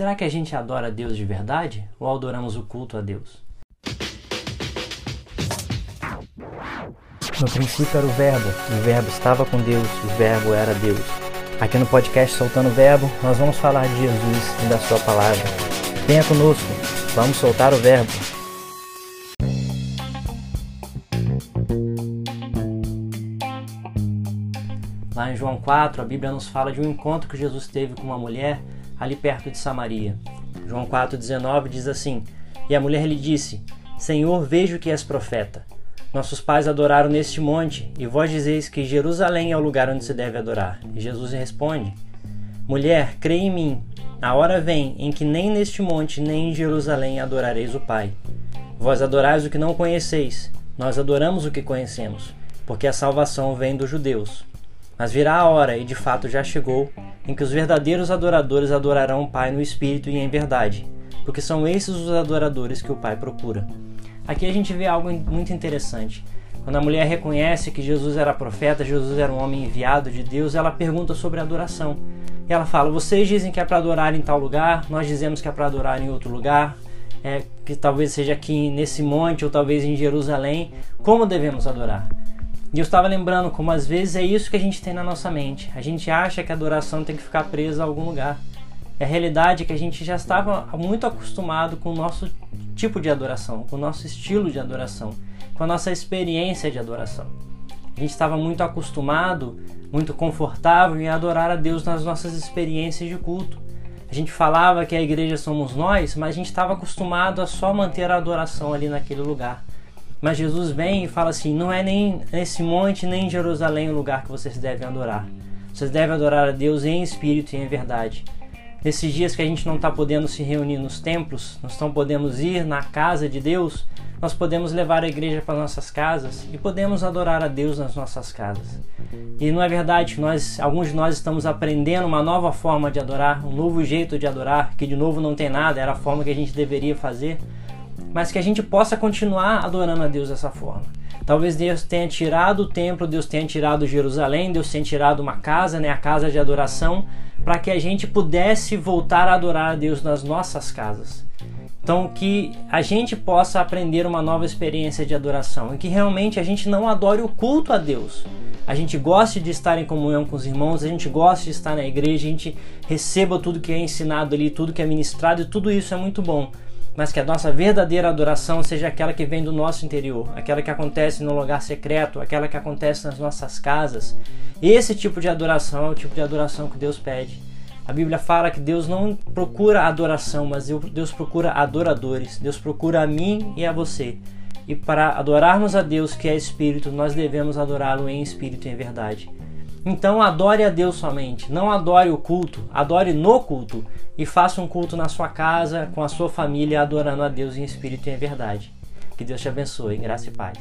Será que a gente adora a Deus de verdade ou adoramos o culto a Deus? No princípio era o Verbo, o Verbo estava com Deus, o Verbo era Deus. Aqui no podcast Soltando o Verbo, nós vamos falar de Jesus e da Sua palavra. Venha conosco, vamos soltar o Verbo. Lá em João 4, a Bíblia nos fala de um encontro que Jesus teve com uma mulher ali perto de Samaria. João 4,19 diz assim: E a mulher lhe disse: Senhor, vejo que és profeta. Nossos pais adoraram neste monte, e vós dizeis que Jerusalém é o lugar onde se deve adorar. E Jesus responde: Mulher, crê em mim, a hora vem em que nem neste monte nem em Jerusalém adorareis o Pai. Vós adorais o que não conheceis, nós adoramos o que conhecemos, porque a salvação vem dos judeus. Mas virá a hora, e de fato já chegou, em que os verdadeiros adoradores adorarão o Pai no Espírito e em verdade, porque são esses os adoradores que o Pai procura. Aqui a gente vê algo muito interessante. Quando a mulher reconhece que Jesus era profeta, Jesus era um homem enviado de Deus, ela pergunta sobre adoração. E ela fala: Vocês dizem que é para adorar em tal lugar, nós dizemos que é para adorar em outro lugar, é, que talvez seja aqui nesse monte ou talvez em Jerusalém. Como devemos adorar? E eu estava lembrando como às vezes é isso que a gente tem na nossa mente. A gente acha que a adoração tem que ficar presa a algum lugar. É a realidade que a gente já estava muito acostumado com o nosso tipo de adoração, com o nosso estilo de adoração, com a nossa experiência de adoração. A gente estava muito acostumado, muito confortável em adorar a Deus nas nossas experiências de culto. A gente falava que a igreja somos nós, mas a gente estava acostumado a só manter a adoração ali naquele lugar. Mas Jesus vem e fala assim: não é nem nesse monte, nem em Jerusalém o lugar que vocês devem adorar. Vocês devem adorar a Deus em espírito e em verdade. Nesses dias que a gente não está podendo se reunir nos templos, nós não podemos ir na casa de Deus, nós podemos levar a igreja para nossas casas e podemos adorar a Deus nas nossas casas. E não é verdade que nós, alguns de nós estamos aprendendo uma nova forma de adorar, um novo jeito de adorar, que de novo não tem nada, era a forma que a gente deveria fazer, mas que a gente possa continuar adorando a Deus dessa forma. Talvez Deus tenha tirado o templo, Deus tenha tirado Jerusalém, Deus tenha tirado uma casa, né, a casa de adoração, para que a gente pudesse voltar a adorar a Deus nas nossas casas. Então, que a gente possa aprender uma nova experiência de adoração e que realmente a gente não adore o culto a Deus. A gente goste de estar em comunhão com os irmãos, a gente goste de estar na igreja, a gente receba tudo que é ensinado ali, tudo que é ministrado e tudo isso é muito bom. Mas que a nossa verdadeira adoração seja aquela que vem do nosso interior, aquela que acontece no lugar secreto, aquela que acontece nas nossas casas, esse tipo de adoração é o tipo de adoração que Deus pede. A Bíblia fala que Deus não procura adoração, mas Deus procura adoradores. Deus procura a mim e a você. E para adorarmos a Deus, que é Espírito, nós devemos adorá-lo em espírito e em verdade. Então adore a Deus somente, não adore o culto, adore no culto e faça um culto na sua casa, com a sua família, adorando a Deus em espírito e em verdade. Que Deus te abençoe, graça e paz.